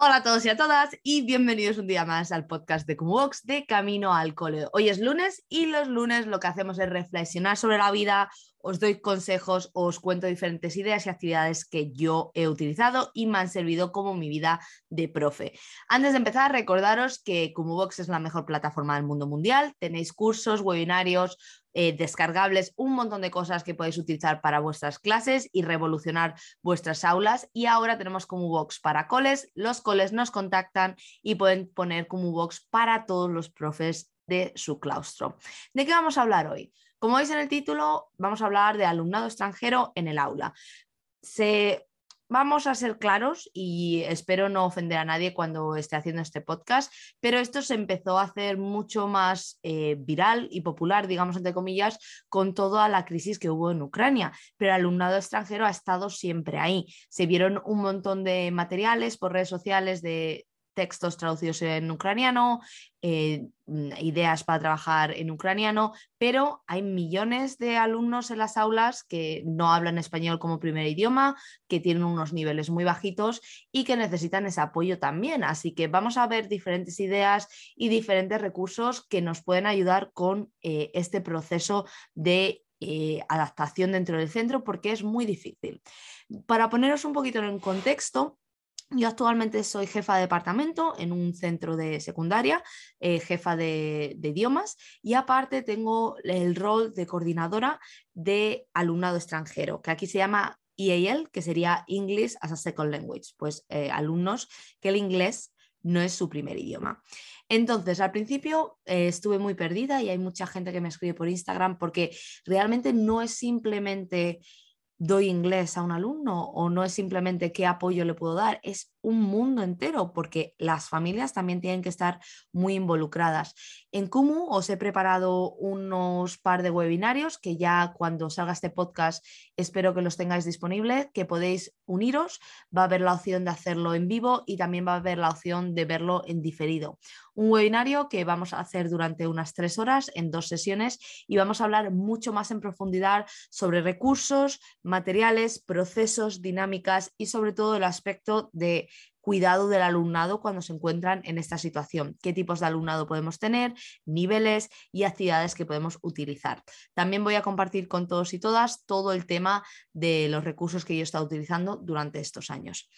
Hola a todos y a todas y bienvenidos un día más al podcast de Box de Camino al Cole. Hoy es lunes y los lunes lo que hacemos es reflexionar sobre la vida, os doy consejos, os cuento diferentes ideas y actividades que yo he utilizado y me han servido como mi vida de profe. Antes de empezar, recordaros que Box es la mejor plataforma del mundo mundial. Tenéis cursos, webinarios, eh, descargables, un montón de cosas que podéis utilizar para vuestras clases y revolucionar vuestras aulas. Y ahora tenemos Box para coles. Los coles nos contactan y pueden poner Box para todos los profes de su claustro. ¿De qué vamos a hablar hoy? Como veis en el título, vamos a hablar de alumnado extranjero en el aula. Se vamos a ser claros y espero no ofender a nadie cuando esté haciendo este podcast, pero esto se empezó a hacer mucho más eh, viral y popular, digamos, entre comillas, con toda la crisis que hubo en Ucrania. Pero el alumnado extranjero ha estado siempre ahí. Se vieron un montón de materiales por redes sociales de textos traducidos en ucraniano, eh, mm, ideas para trabajar en ucraniano, pero hay millones de alumnos en las aulas que no hablan español como primer idioma, que tienen unos niveles muy bajitos y que necesitan ese apoyo también. Así que vamos a ver diferentes ideas y diferentes recursos que nos pueden ayudar con eh, este proceso de eh, adaptación dentro del centro porque es muy difícil. Para poneros un poquito en contexto, yo actualmente soy jefa de departamento en un centro de secundaria, eh, jefa de, idiomas y aparte tengo el rol de coordinadora de alumnado extranjero, que aquí se llama EAL, que sería English as a Second Language, pues eh, alumnos que el inglés no es su primer idioma. Entonces, al principio eh, estuve muy perdida y hay mucha gente que me escribe por Instagram porque realmente no es simplemente doy inglés a un alumno o no es simplemente qué apoyo le puedo dar, es un mundo entero porque las familias también tienen que estar muy involucradas. En Kumu os he preparado unos par de webinarios que ya cuando salga este podcast espero que los tengáis disponibles, que podéis uniros, va a haber la opción de hacerlo en vivo y también va a haber la opción de verlo en diferido. Un webinario que vamos a hacer durante unas tres horas en dos sesiones y vamos a hablar mucho más en profundidad sobre recursos, materiales, procesos, dinámicas y sobre todo el aspecto de cuidado del alumnado cuando se encuentran en esta situación, qué tipos de alumnado podemos tener, niveles y actividades que podemos utilizar. También voy a compartir con todos y todas todo el tema de los recursos que yo he estado utilizando durante estos años.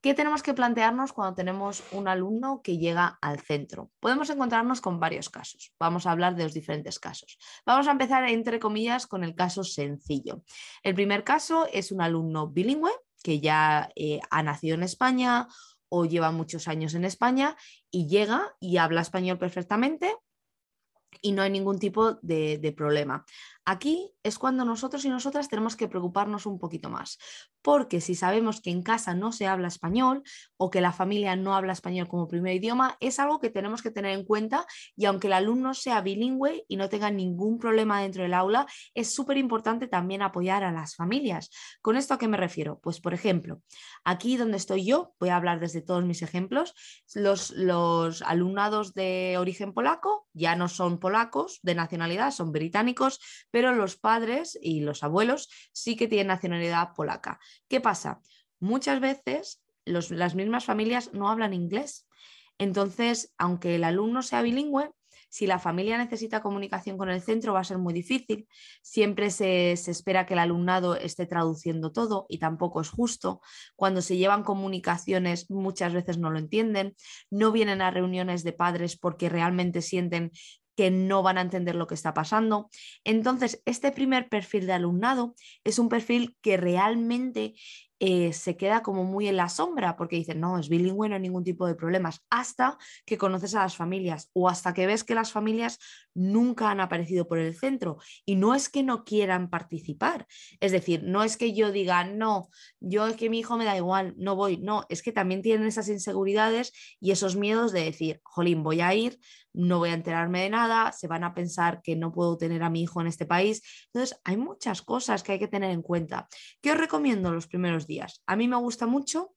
¿Qué tenemos que plantearnos cuando tenemos un alumno que llega al centro? Podemos encontrarnos con varios casos. Vamos a hablar de los diferentes casos. Vamos a empezar, entre comillas, con el caso sencillo. El primer caso es un alumno bilingüe que ya eh, ha nacido en España o lleva muchos años en España y llega y habla español perfectamente y no hay ningún tipo de, problema. Aquí es cuando nosotros y nosotras tenemos que preocuparnos un poquito más, porque si sabemos que en casa no se habla español o que la familia no habla español como primer idioma, es algo que tenemos que tener en cuenta y aunque el alumno sea bilingüe y no tenga ningún problema dentro del aula, es súper importante también apoyar a las familias. ¿Con esto a qué me refiero? Pues por ejemplo, aquí donde estoy yo, voy a hablar desde todos mis ejemplos, los, los alumnados de origen polaco ya no son polacos de nacionalidad, son británicos, pero los padres y los abuelos sí que tienen nacionalidad polaca. ¿Qué pasa? Muchas veces las mismas familias no hablan inglés. Entonces, aunque el alumno sea bilingüe, si la familia necesita comunicación con el centro va a ser muy difícil. Siempre se, se, espera que el alumnado esté traduciendo todo y tampoco es justo. Cuando se llevan comunicaciones muchas veces no lo entienden. No vienen a reuniones de padres porque realmente sienten que no van a entender lo que está pasando. Entonces, este primer perfil de alumnado es un perfil que realmente eh, se queda como muy en la sombra porque dicen, no, es bilingüe, no hay ningún tipo de problemas, hasta que conoces a las familias o hasta que ves que las familias nunca han aparecido por el centro. Y no es que no quieran participar, es decir, no es que yo diga, no, yo es que mi hijo me da igual, no voy, no, es que también tienen esas inseguridades y esos miedos de decir, jolín, voy a ir, no voy a enterarme de nada, se van a pensar que no puedo tener a mi hijo en este país. Entonces, hay muchas cosas que hay que tener en cuenta. ¿Qué os recomiendo los primeros días? A mí me gusta mucho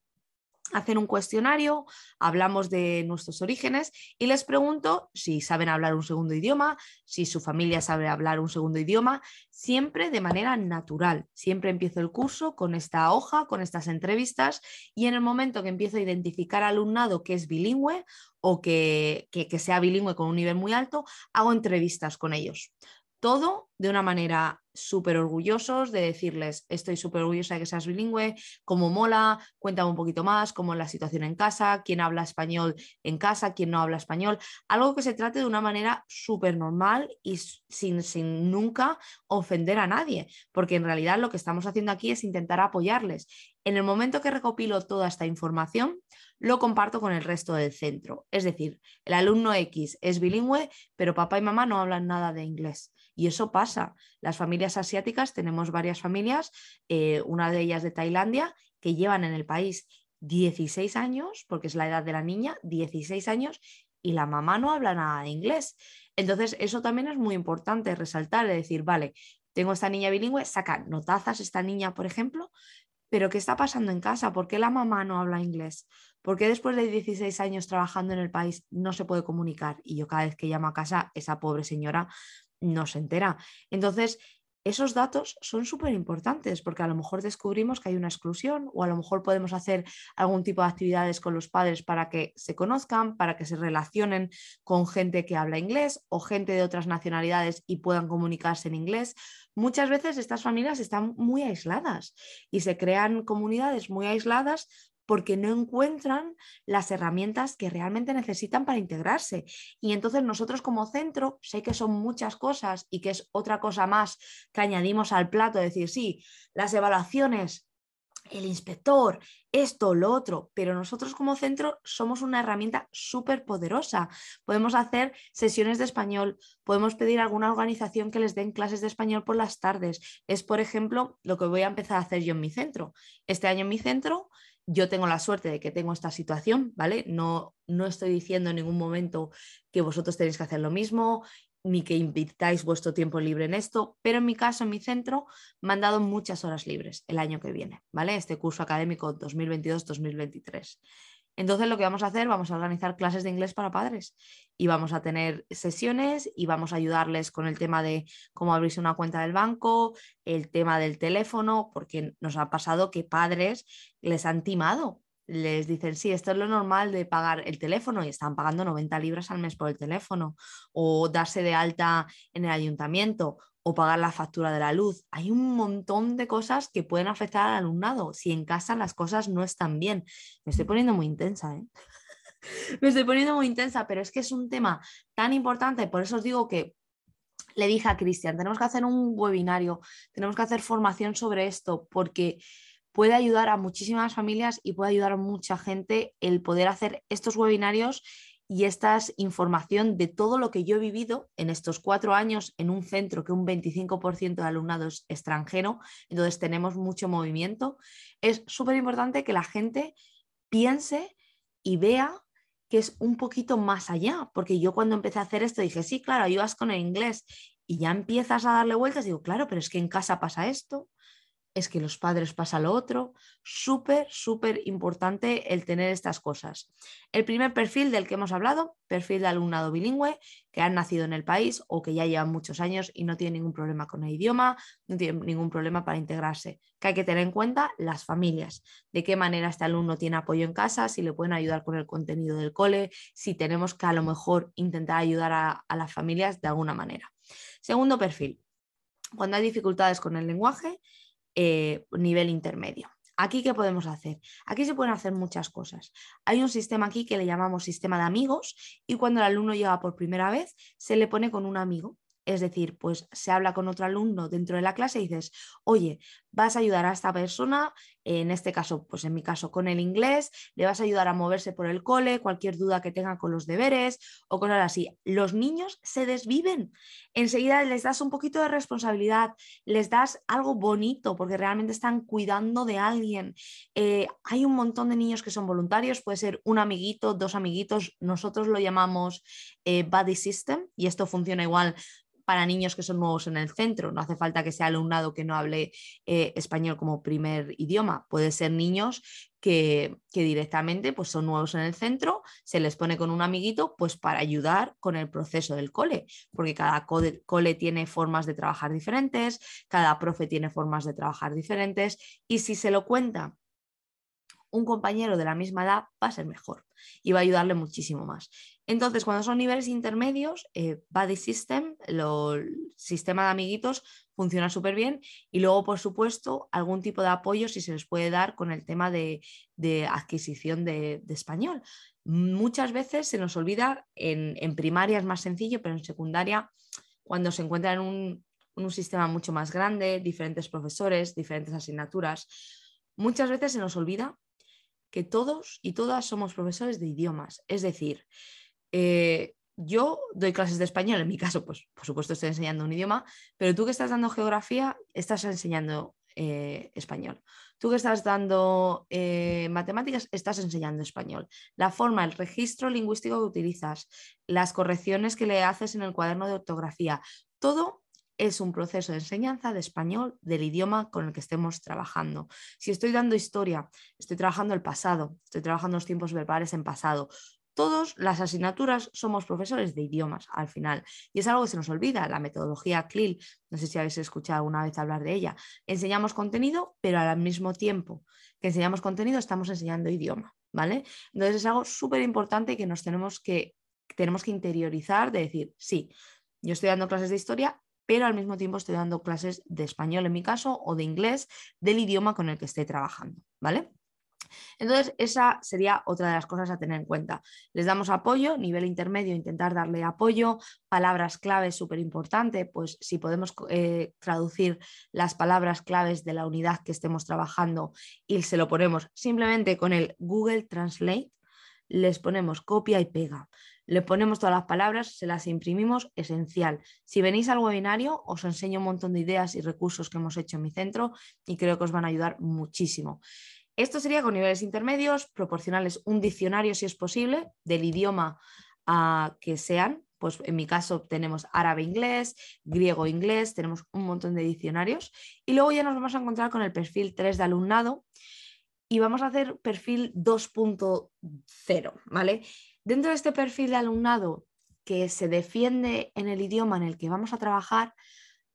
hacer un cuestionario, hablamos de nuestros orígenes y les pregunto si saben hablar un segundo idioma, si su familia sabe hablar un segundo idioma, siempre de manera natural. Siempre empiezo el curso con esta hoja, con estas entrevistas y en el momento que empiezo a identificar alumnado que es bilingüe o que, que, sea bilingüe con un nivel muy alto, hago entrevistas con ellos todo de una manera súper orgullosos de decirles, estoy súper orgullosa de que seas bilingüe, cómo mola, cuéntame un poquito más, cómo es la situación en casa, quién habla español en casa, quién no habla español, algo que se trate de una manera súper normal y sin, sin nunca ofender a nadie, porque en realidad lo que estamos haciendo aquí es intentar apoyarles. En el momento que recopilo toda esta información, lo comparto con el resto del centro. Es decir, el alumno X es bilingüe, pero papá y mamá no hablan nada de inglés. Y eso pasa. Las familias asiáticas, tenemos varias familias, eh, una de ellas de Tailandia, que llevan en el país 16 años, porque es la edad de la niña, 16 años, y la mamá no habla nada de inglés. Entonces, eso también es muy importante resaltar, de decir, vale, tengo esta niña bilingüe, saca notazas esta niña, por ejemplo, pero ¿qué está pasando en casa? ¿Por qué la mamá no habla inglés? ¿Por qué después de 16 años trabajando en el país no se puede comunicar? Y yo cada vez que llamo a casa, esa pobre señora no se entera. Entonces, esos datos son súper importantes porque a lo mejor descubrimos que hay una exclusión o a lo mejor podemos hacer algún tipo de actividades con los padres para que se conozcan, para que se relacionen con gente que habla inglés o gente de otras nacionalidades y puedan comunicarse en inglés. Muchas veces estas familias están muy aisladas y se crean comunidades muy aisladas porque no encuentran las herramientas que realmente necesitan para integrarse. Y entonces nosotros como centro, sé que son muchas cosas y que es otra cosa más que añadimos al plato, decir, sí, las evaluaciones, el inspector, esto, lo otro, pero nosotros como centro somos una herramienta súper poderosa. Podemos hacer sesiones de español, podemos pedir a alguna organización que les den clases de español por las tardes. Es, por ejemplo, lo que voy a empezar a hacer yo en mi centro. Este año en mi centro yo tengo la suerte de que tengo esta situación, ¿vale? No, no estoy diciendo en ningún momento que vosotros tenéis que hacer lo mismo, ni que invitáis vuestro tiempo libre en esto, pero en mi caso, en mi centro, me han dado muchas horas libres el año que viene, ¿vale? Este curso académico 2022-2023. Entonces lo que vamos a hacer, vamos a organizar clases de inglés para padres y vamos a tener sesiones y vamos a ayudarles con el tema de cómo abrirse una cuenta del banco, el tema del teléfono, porque nos ha pasado que padres les han timado. Les dicen, sí, esto es lo normal de pagar el teléfono y están pagando 90 libras al mes por el teléfono o darse de alta en el ayuntamiento o pagar la factura de la luz. Hay un montón de cosas que pueden afectar al alumnado si en casa las cosas no están bien. Me estoy poniendo muy intensa, ¿eh? Me estoy poniendo muy intensa, pero es que es un tema tan importante, por eso os digo que le dije a Cristian, tenemos que hacer un webinario, tenemos que hacer formación sobre esto, porque puede ayudar a muchísimas familias y puede ayudar a mucha gente el poder hacer estos webinarios y esta es información de todo lo que yo he vivido en estos cuatro años en un centro que un 25% de alumnado es extranjero, entonces tenemos mucho movimiento. Es súper importante que la gente piense y vea que es un poquito más allá, porque yo cuando empecé a hacer esto dije, sí, claro, ayudas con el inglés y ya empiezas a darle vueltas, digo, claro, pero es que en casa pasa esto, es que los padres pasa lo otro. Súper, súper importante el tener estas cosas. El primer perfil del que hemos hablado, perfil de alumnado bilingüe, que han nacido en el país o que ya llevan muchos años y no tienen ningún problema con el idioma, no tienen ningún problema para integrarse. Que hay que tener en cuenta las familias, de qué manera este alumno tiene apoyo en casa, si le pueden ayudar con el contenido del cole, si tenemos que a lo mejor intentar ayudar a, a las familias de alguna manera. Segundo perfil, cuando hay dificultades con el lenguaje, eh, nivel intermedio. Aquí, ¿qué podemos hacer? Aquí se pueden hacer muchas cosas. Hay un sistema aquí que le llamamos sistema de amigos y cuando el alumno llega por primera vez, se le pone con un amigo. Es decir, pues se habla con otro alumno dentro de la clase y dices, oye, vas a ayudar a esta persona en este caso, pues en mi caso con el inglés, le vas a ayudar a moverse por el cole, cualquier duda que tenga con los deberes o cosas así. Los niños se desviven. Enseguida les das un poquito de responsabilidad, les das algo bonito porque realmente están cuidando de alguien. Eh, hay un montón de niños que son voluntarios, puede ser un amiguito, dos amiguitos, nosotros lo llamamos eh, Buddy System y esto funciona igual para niños que son nuevos en el centro. No hace falta que sea alumnado que no hable eh, español como primer idioma. Puede ser niños que, directamente pues, son nuevos en el centro, se les pone con un amiguito pues, para ayudar con el proceso del cole, porque cada cole, cole tiene formas de trabajar diferentes, cada profe tiene formas de trabajar diferentes y si se lo cuenta un compañero de la misma edad va a ser mejor y va a ayudarle muchísimo más. Entonces, cuando son niveles intermedios, eh, Buddy System, el sistema de amiguitos, funciona súper bien. Y luego, por supuesto, algún tipo de apoyo si se les puede dar con el tema de, adquisición de, español. Muchas veces se nos olvida, en, primaria es más sencillo, pero en secundaria, cuando se encuentra en un, un sistema mucho más grande, diferentes profesores, diferentes asignaturas, muchas veces se nos olvida que todos y todas somos profesores de idiomas. Es decir, eh, yo doy clases de español, en mi caso, pues por supuesto estoy enseñando un idioma, pero tú que estás dando geografía, estás enseñando eh, español. Tú que estás dando eh, matemáticas, estás enseñando español. La forma, el registro lingüístico que utilizas, las correcciones que le haces en el cuaderno de ortografía, todo es un proceso de enseñanza de español del idioma con el que estemos trabajando. Si estoy dando historia, estoy trabajando el pasado, estoy trabajando los tiempos verbales en pasado. Todas las asignaturas somos profesores de idiomas al final. Y es algo que se nos olvida, la metodología CLIL. No sé si habéis escuchado alguna vez hablar de ella. Enseñamos contenido, pero al mismo tiempo que enseñamos contenido estamos enseñando idioma. ¿Vale? Entonces es algo súper importante que nos tenemos que, tenemos que interiorizar de decir, sí, yo estoy dando clases de historia, pero al mismo tiempo estoy dando clases de español en mi caso o de inglés del idioma con el que esté trabajando, ¿vale? Entonces, esa sería otra de las cosas a tener en cuenta. Les damos apoyo, nivel intermedio, intentar darle apoyo, palabras claves súper importante, pues si podemos eh, traducir las palabras claves de la unidad que estemos trabajando y se lo ponemos simplemente con el Google Translate, les ponemos copia y pega le ponemos todas las palabras, se las imprimimos, esencial. Si venís al webinario, os enseño un montón de ideas y recursos que hemos hecho en mi centro y creo que os van a ayudar muchísimo. Esto sería con niveles intermedios, proporcionarles un diccionario si es posible del idioma a que sean. Pues en mi caso tenemos árabe-inglés, griego-inglés, tenemos un montón de diccionarios. Y luego ya nos vamos a encontrar con el perfil 3 de alumnado y vamos a hacer perfil 2.0, ¿vale? Dentro de este perfil de alumnado que se defiende en el idioma en el que vamos a trabajar,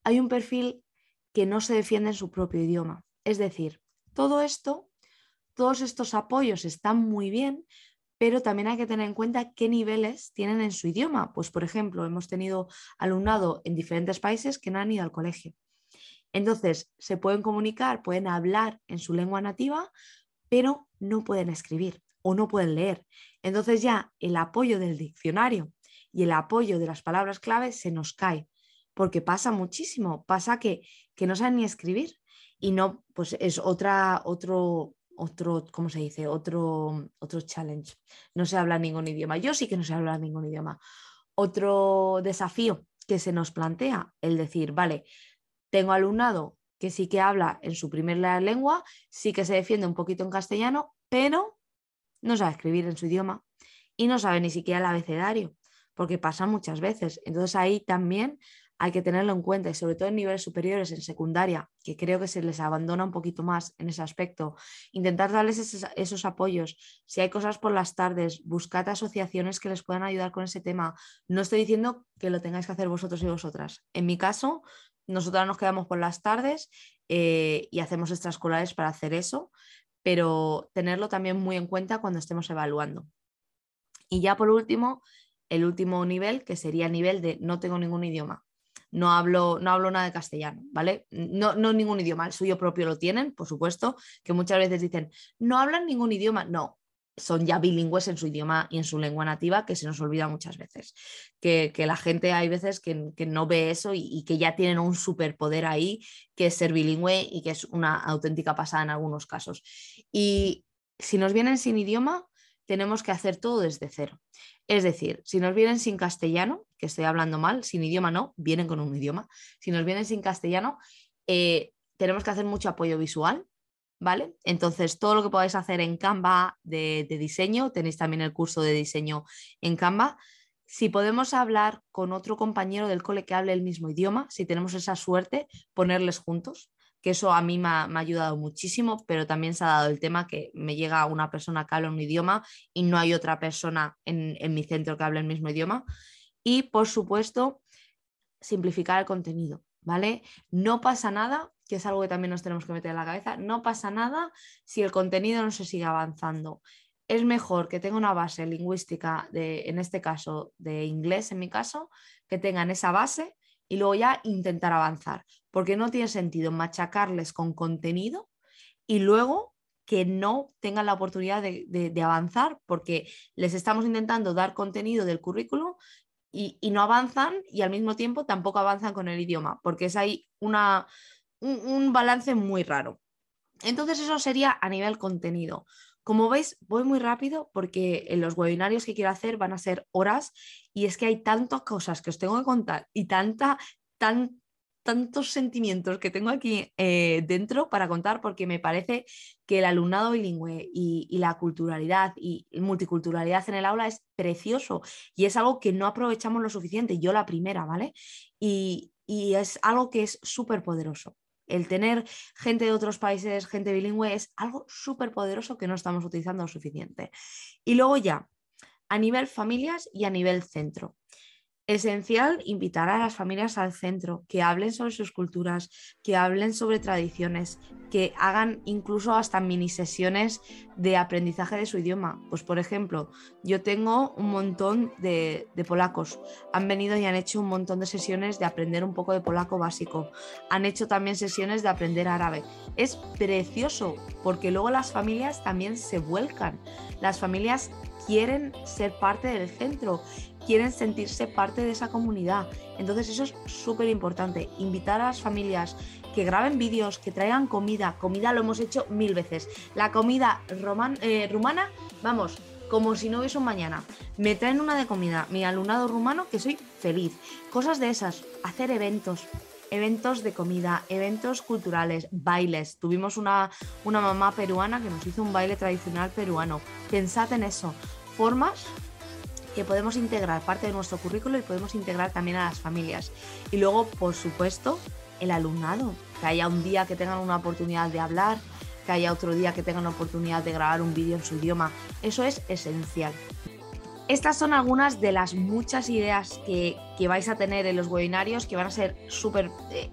hay un perfil que no se defiende en su propio idioma. Es decir, todo esto, todos estos apoyos están muy bien, pero también hay que tener en cuenta qué niveles tienen en su idioma. Pues, por ejemplo, hemos tenido alumnado en diferentes países que no han ido al colegio. Entonces, se pueden comunicar, pueden hablar en su lengua nativa, pero no pueden escribir o no pueden leer. Entonces ya el apoyo del diccionario y el apoyo de las palabras clave se nos cae, porque pasa muchísimo, pasa que, que no saben ni escribir y no, pues es otra, otro, otro, ¿cómo se dice? Otro, otro challenge. No se habla ningún idioma. Yo sí que no sé hablar ningún idioma. Otro desafío que se nos plantea, el decir, vale, tengo alumnado que sí que habla en su primera lengua, sí que se defiende un poquito en castellano, pero no sabe escribir en su idioma y no sabe ni siquiera el abecedario, porque pasa muchas veces. Entonces ahí también hay que tenerlo en cuenta y sobre todo en niveles superiores, en secundaria, que creo que se les abandona un poquito más en ese aspecto, intentar darles esos, apoyos. Si hay cosas por las tardes, buscad asociaciones que les puedan ayudar con ese tema. No estoy diciendo que lo tengáis que hacer vosotros y vosotras. En mi caso, nosotras nos quedamos por las tardes eh, y hacemos extraescolares para hacer eso, pero tenerlo también muy en cuenta cuando estemos evaluando. Y ya por último, el último nivel, que sería el nivel de no tengo ningún idioma. No hablo, no hablo nada de castellano, ¿vale? No, no ningún idioma, el suyo propio lo tienen, por supuesto, que muchas veces dicen, no hablan ningún idioma. No, son ya bilingües en su idioma y en su lengua nativa, que se nos olvida muchas veces. Que, la gente hay veces que, no ve eso y, que ya tienen un superpoder ahí, que es ser bilingüe y que es una auténtica pasada en algunos casos. Y si nos vienen sin idioma, tenemos que hacer todo desde cero. Es decir, si nos vienen sin castellano, que estoy hablando mal, sin idioma no, vienen con un idioma, si nos vienen sin castellano, eh, tenemos que hacer mucho apoyo visual, ¿vale? Entonces, todo lo que podáis hacer en Canva de, diseño, tenéis también el curso de diseño en Canva. Si podemos hablar con otro compañero del cole que hable el mismo idioma, si tenemos esa suerte, ponerles juntos, que eso a mí me ha, ayudado muchísimo, pero también se ha dado el tema que me llega una persona que habla un idioma y no hay otra persona en, mi centro que hable el mismo idioma. Y, por supuesto, simplificar el contenido, ¿vale? No pasa nada que es algo que también nos tenemos que meter en la cabeza, no pasa nada si el contenido no se sigue avanzando. Es mejor que tenga una base lingüística, de, en este caso de inglés, en mi caso, que tengan esa base y luego ya intentar avanzar, porque no tiene sentido machacarles con contenido y luego que no tengan la oportunidad de, de, avanzar porque les estamos intentando dar contenido del currículo y, y, no avanzan y al mismo tiempo tampoco avanzan con el idioma, porque es ahí una, un, balance muy raro. Entonces eso sería a nivel contenido. Como veis, voy muy rápido porque los webinarios que quiero hacer van a ser horas y es que hay tantas cosas que os tengo que contar y tanta, tan, tantos sentimientos que tengo aquí eh, dentro para contar porque me parece que el alumnado bilingüe y, la culturalidad y multiculturalidad en el aula es precioso y es algo que no aprovechamos lo suficiente, yo la primera, ¿vale? Y, y es algo que es súper poderoso. El tener gente de otros países, gente bilingüe, es algo súper poderoso que no estamos utilizando lo suficiente. Y luego ya, a nivel familias y a nivel centro. Esencial invitar a las familias al centro, que hablen sobre sus culturas, que hablen sobre tradiciones, que hagan incluso hasta mini sesiones de aprendizaje de su idioma. Pues por ejemplo, yo tengo un montón de, polacos, han venido y han hecho un montón de sesiones de aprender un poco de polaco básico, han hecho también sesiones de aprender árabe. Es precioso porque luego las familias también se vuelcan, las familias quieren ser parte del centro quieren sentirse parte de esa comunidad. Entonces eso es súper importante, invitar a las familias que graben vídeos, que traigan comida. Comida lo hemos hecho mil veces. La comida eh, rumana, vamos, como si no hubiese un mañana. Me traen una de comida, mi alumnado rumano, que soy feliz. Cosas de esas, hacer eventos, eventos de comida, eventos culturales, bailes. Tuvimos una, una mamá peruana que nos hizo un baile tradicional peruano. Pensad en eso. Formas que podemos integrar parte de nuestro currículo y podemos integrar también a las familias. Y luego, por supuesto, el alumnado, que haya un día que tengan una oportunidad de hablar, que haya otro día que tengan la oportunidad de grabar un vídeo en su idioma. Eso es esencial. Estas son algunas de las muchas ideas que, que vais a tener en los webinarios que van a ser súper eh,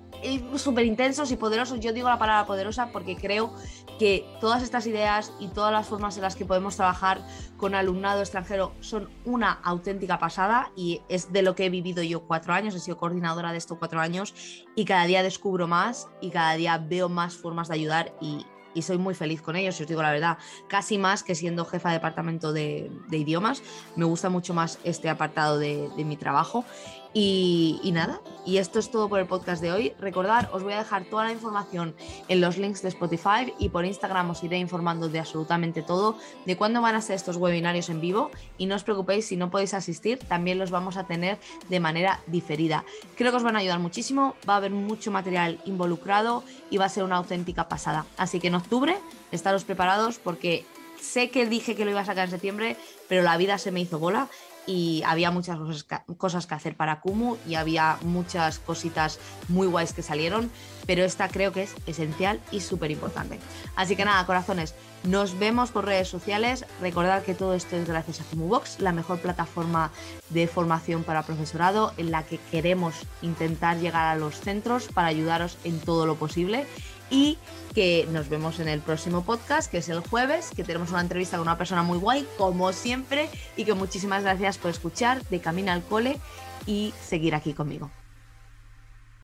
súper intensos y poderosos. Yo digo la palabra poderosa porque creo que todas estas ideas y todas las formas en las que podemos trabajar con alumnado extranjero son una auténtica pasada y es de lo que he vivido yo cuatro años, he sido coordinadora de estos cuatro años y cada día descubro más y cada día veo más formas de ayudar y, soy muy feliz con ellos, si os digo la verdad, casi más que siendo jefa de departamento de, idiomas, me gusta mucho más este apartado de, de mi trabajo y, nada, y esto es todo por el podcast de hoy. Recordad, os voy a dejar toda la información en los links de Spotify y por Instagram os iré informando de absolutamente todo, de cuándo van a ser estos webinarios en vivo y no os preocupéis si no podéis asistir, también los vamos a tener de manera diferida. Creo que os van a ayudar muchísimo, va a haber mucho material involucrado y va a ser una auténtica pasada. Así que en octubre, estaros preparados porque sé que dije que lo iba a sacar en septiembre, pero la vida se me hizo bola y había muchas cosas que hacer para Kumu y había muchas cositas muy guays que salieron, pero esta creo que es esencial y súper importante. Así que nada, corazones, nos vemos por redes sociales. Recordad que todo esto es gracias a KumuBox, la mejor plataforma de formación para profesorado en la que queremos intentar llegar a los centros para ayudaros en todo lo posible y que nos vemos en el próximo podcast, que es el jueves, que tenemos una entrevista con una persona muy guay, como siempre, y que muchísimas gracias por escuchar de Camino al Cole y seguir aquí conmigo.